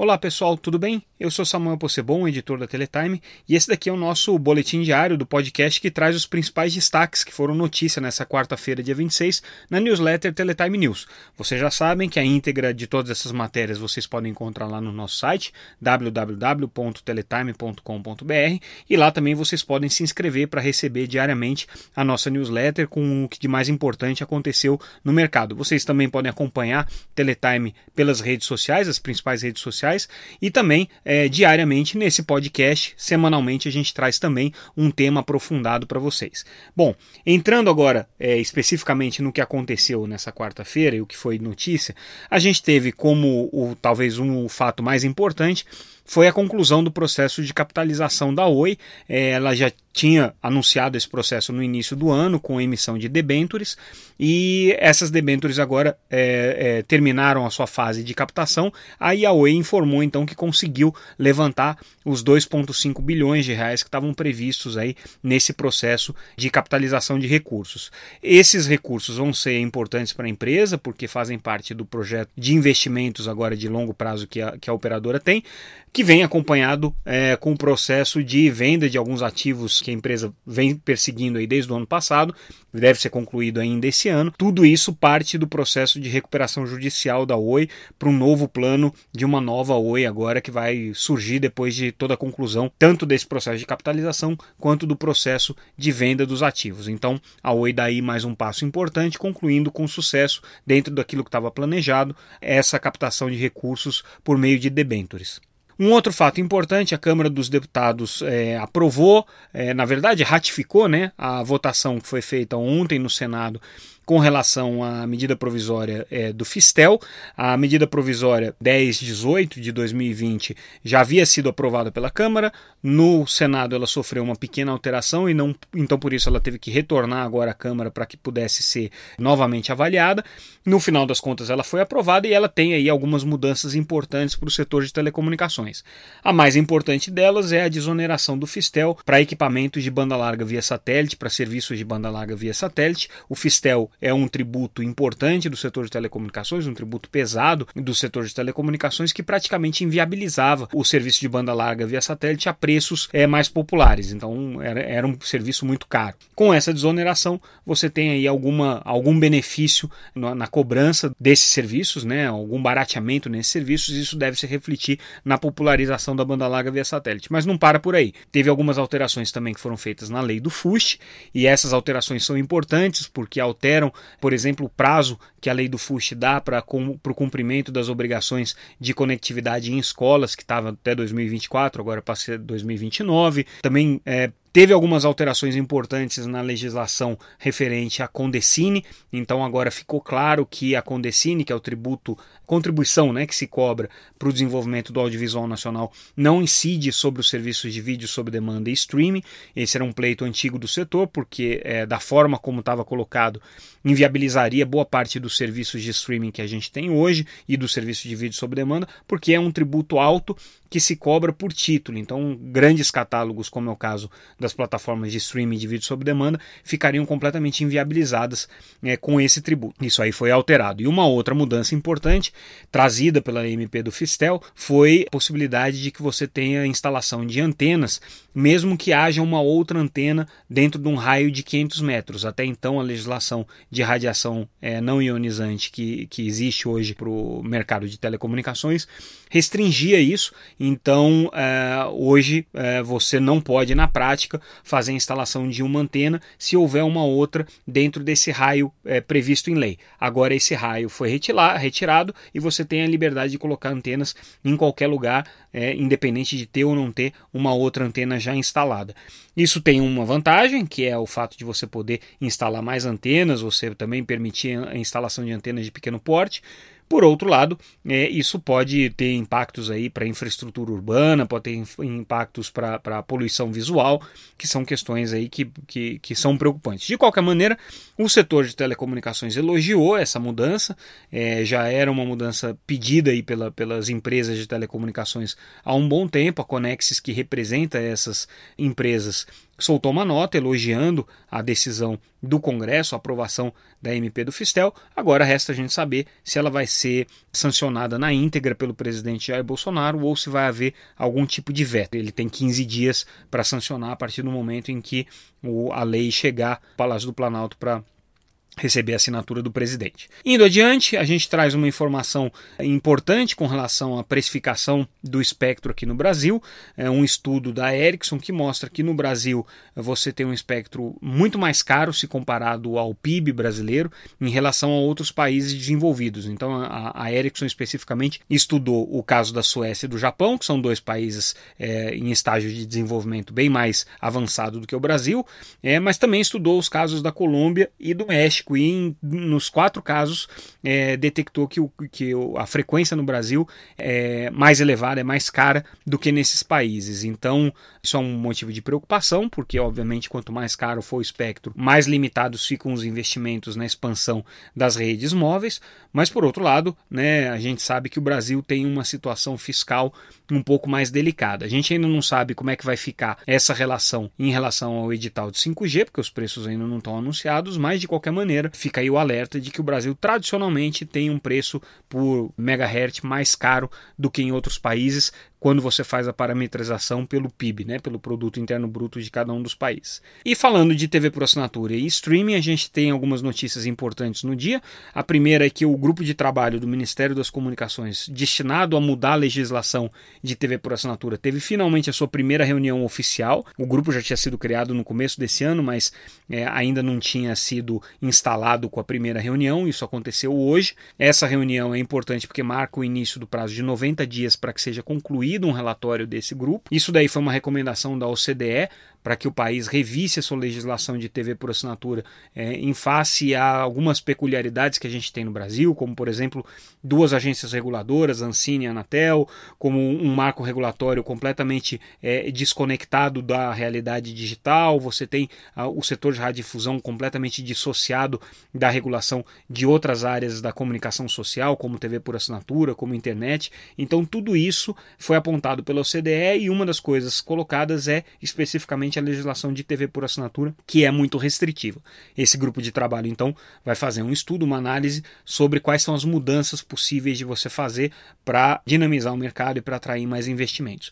Olá pessoal, tudo bem? Eu sou Samuel Possebon, editor da Teletime, e esse daqui é o nosso boletim diário do podcast que traz os principais destaques que foram notícia nessa quarta-feira, dia 26, na newsletter Teletime News. Vocês já sabem que a íntegra de todas essas matérias vocês podem encontrar lá no nosso site www.teletime.com.br e lá também vocês podem se inscrever para receber diariamente a nossa newsletter com o que de mais importante aconteceu no mercado. Vocês também podem acompanhar Teletime pelas redes sociais, as principais redes sociais sociais e também é, diariamente nesse podcast, semanalmente a gente traz também um tema aprofundado para vocês. Bom, entrando agora é, especificamente no que aconteceu nessa quarta-feira e o que foi notícia, a gente teve como o talvez um fato mais importante foi a conclusão do processo de capitalização da Oi. É, ela já tinha anunciado esse processo no início do ano com emissão de debêntures e essas debêntures agora é, é, terminaram a sua fase de captação. Aí a Oi informou então que conseguiu levantar os 2,5 bilhões de reais que estavam previstos aí nesse processo de capitalização de recursos. Esses recursos vão ser importantes para a empresa porque fazem parte do projeto de investimentos agora de longo prazo que a, que a operadora tem que vem acompanhado é, com o processo de venda de alguns ativos que a empresa vem perseguindo aí desde o ano passado, deve ser concluído ainda esse ano. Tudo isso parte do processo de recuperação judicial da Oi para um novo plano de uma nova Oi agora que vai surgir depois de toda a conclusão tanto desse processo de capitalização quanto do processo de venda dos ativos. Então, a Oi daí mais um passo importante, concluindo com sucesso dentro daquilo que estava planejado essa captação de recursos por meio de debêntures. Um outro fato importante, a Câmara dos Deputados é, aprovou, é, na verdade ratificou né, a votação que foi feita ontem no Senado com relação à medida provisória é, do Fistel. A medida provisória 1018 de 2020 já havia sido aprovada pela Câmara. No Senado ela sofreu uma pequena alteração e não, então por isso ela teve que retornar agora à Câmara para que pudesse ser novamente avaliada. No final das contas ela foi aprovada e ela tem aí algumas mudanças importantes para o setor de telecomunicações. A mais importante delas é a desoneração do Fistel para equipamentos de banda larga via satélite, para serviços de banda larga via satélite. O Fistel é um tributo importante do setor de telecomunicações, um tributo pesado do setor de telecomunicações que praticamente inviabilizava o serviço de banda larga via satélite a preços é, mais populares. Então era, era um serviço muito caro. Com essa desoneração, você tem aí alguma, algum benefício na, na cobrança desses serviços, né? algum barateamento nesses serviços, e isso deve se refletir na popularização da banda larga via satélite. Mas não para por aí. Teve algumas alterações também que foram feitas na lei do FUST, e essas alterações são importantes porque alteram por exemplo, o prazo que a lei do FUST dá para o cumprimento das obrigações de conectividade em escolas, que estava até 2024, agora ser 2029. Também é, Teve algumas alterações importantes na legislação referente à Condecine, então agora ficou claro que a Condecine, que é o tributo, contribuição né, que se cobra para o desenvolvimento do audiovisual nacional, não incide sobre os serviços de vídeo sob demanda e streaming. Esse era um pleito antigo do setor, porque é, da forma como estava colocado, inviabilizaria boa parte dos serviços de streaming que a gente tem hoje e do serviço de vídeo sob demanda, porque é um tributo alto que se cobra por título. Então, grandes catálogos, como é o caso das plataformas de streaming de vídeo sob demanda, ficariam completamente inviabilizadas é, com esse tributo. Isso aí foi alterado. E uma outra mudança importante, trazida pela MP do Fistel, foi a possibilidade de que você tenha instalação de antenas, mesmo que haja uma outra antena dentro de um raio de 500 metros. Até então, a legislação de radiação é, não ionizante que, que existe hoje para o mercado de telecomunicações restringia isso então, é, hoje é, você não pode, na prática, fazer a instalação de uma antena se houver uma outra dentro desse raio é, previsto em lei. Agora, esse raio foi retirado e você tem a liberdade de colocar antenas em qualquer lugar, é, independente de ter ou não ter uma outra antena já instalada. Isso tem uma vantagem, que é o fato de você poder instalar mais antenas, você também permitir a instalação de antenas de pequeno porte. Por outro lado, é, isso pode ter impactos aí para a infraestrutura urbana, pode ter impactos para a poluição visual, que são questões aí que, que, que, são preocupantes. De qualquer maneira, o setor de telecomunicações elogiou essa mudança, é, já era uma mudança pedida aí pela, pelas empresas de telecomunicações há um bom tempo, a Conexis, que representa essas empresas, soltou uma nota elogiando a decisão do Congresso, a aprovação da MP do Fistel. Agora resta a gente saber se ela vai ser sancionada na íntegra pelo presidente Jair Bolsonaro ou se vai haver algum tipo de veto. Ele tem 15 dias para sancionar a partir do momento em que a lei chegar ao Palácio do Planalto para receber a assinatura do presidente. Indo adiante, a gente traz uma informação importante com relação à precificação do espectro aqui no Brasil. É um estudo da Ericsson que mostra que no Brasil você tem um espectro muito mais caro se comparado ao PIB brasileiro em relação a outros países desenvolvidos. Então a, Ericsson especificamente estudou o caso da Suécia e do Japão, que são dois países é, em estágio de desenvolvimento bem mais avançado do que o Brasil, é, mas também estudou os casos da Colômbia e do México em, nos quatro casos é, detectou que, o, que a frequência no Brasil é mais elevada, é mais cara do que nesses países. Então, isso é um motivo de preocupação, porque, obviamente, quanto mais caro for o espectro, mais limitados ficam os investimentos na expansão das redes móveis. Mas, por outro lado, né, a gente sabe que o Brasil tem uma situação fiscal um pouco mais delicada. A gente ainda não sabe como é que vai ficar essa relação em relação ao edital de 5G, porque os preços ainda não estão anunciados, mas de qualquer maneira fica aí o alerta de que o Brasil tradicionalmente tem um preço por megahertz mais caro do que em outros países, quando você faz a parametrização pelo PIB, né, pelo produto interno bruto de cada um dos países. E falando de TV por assinatura e streaming, a gente tem algumas notícias importantes no dia. A primeira é que o grupo de trabalho do Ministério das Comunicações destinado a mudar a legislação de TV por assinatura teve finalmente a sua primeira reunião oficial. O grupo já tinha sido criado no começo desse ano, mas é, ainda não tinha sido instalado com a primeira reunião. Isso aconteceu hoje. Essa reunião é importante porque marca o início do prazo de 90 dias para que seja concluído um relatório desse grupo. Isso daí foi uma recomendação da OCDE para que o país revisse a sua legislação de TV por assinatura é, em face a algumas peculiaridades que a gente tem no Brasil, como por exemplo duas agências reguladoras, Ancine e Anatel, como um marco regulatório completamente é, desconectado da realidade digital, você tem ah, o setor de radiodifusão completamente dissociado da regulação de outras áreas da comunicação social, como TV por assinatura, como internet. Então tudo isso foi apontado pela OCDE e uma das coisas colocadas é especificamente a legislação de TV por assinatura, que é muito restritiva. Esse grupo de trabalho, então, vai fazer um estudo, uma análise sobre quais são as mudanças possíveis de você fazer para dinamizar o mercado e para atrair mais investimentos.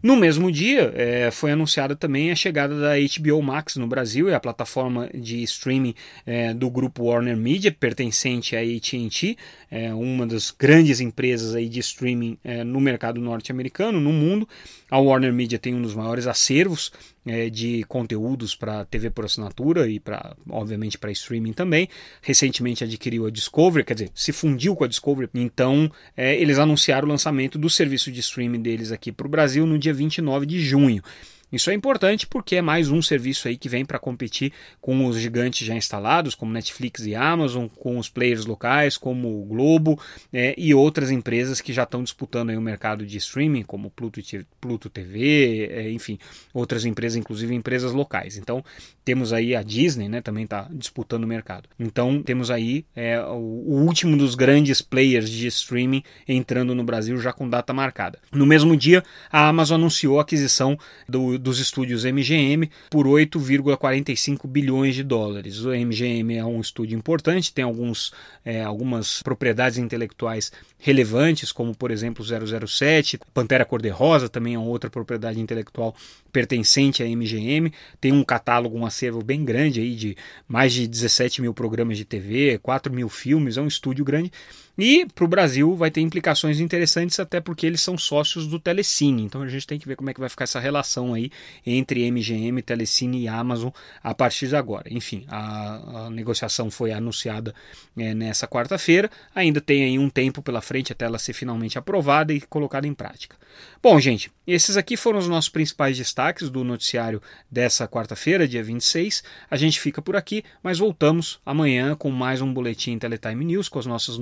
No mesmo dia, é, foi anunciada também a chegada da HBO Max no Brasil, é a plataforma de streaming é, do grupo Warner Media, pertencente à AT&T, é uma das grandes empresas aí de streaming é, no mercado norte-americano, no mundo. A Warner Media tem um dos maiores acervos é, de conteúdos para TV por assinatura e para, obviamente, para streaming também. Recentemente adquiriu a Discovery, quer dizer, se fundiu com a Discovery. Então, eles anunciaram o lançamento do serviço de streaming deles aqui para o Brasil no dia 29 de junho. Isso é importante porque é mais um serviço aí que vem para competir com os gigantes já instalados, como Netflix e Amazon, com os players locais, como o Globo é, e outras empresas que já estão disputando aí o mercado de streaming, como Pluto, Pluto TV, é, enfim, outras empresas, inclusive empresas locais. Então temos aí a Disney, né, também está disputando o mercado. Então temos aí é, o, o último dos grandes players de streaming entrando no Brasil já com data marcada. No mesmo dia, a Amazon anunciou a aquisição do dos estúdios MGM por 8,45 bilhões de dólares. O MGM é um estúdio importante, tem alguns, é, algumas propriedades intelectuais relevantes, como por exemplo 007, Pantera Cor-de-Rosa também é outra propriedade intelectual pertencente à MGM, tem um catálogo, um acervo bem grande aí de mais de 17 mil programas de TV, 4 mil filmes, é um estúdio grande. E para o Brasil vai ter implicações interessantes, até porque eles são sócios do Telecine. Então a gente tem que ver como é que vai ficar essa relação aí entre MGM, Telecine e Amazon a partir de agora. Enfim, a, a negociação foi anunciada é, nessa quarta-feira. Ainda tem aí um tempo pela frente até ela ser finalmente aprovada e colocada em prática. Bom, gente, esses aqui foram os nossos principais destaques do noticiário dessa quarta-feira, dia 26. A gente fica por aqui, mas voltamos amanhã com mais um boletim Teletime News com as nossas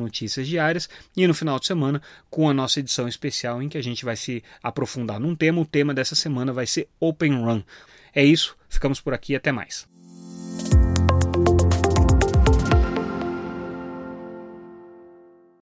notícias diárias e no final de semana com a nossa edição especial em que a gente vai se aprofundar num tema. O tema dessa semana vai ser Open Run. É isso, ficamos por aqui, até mais.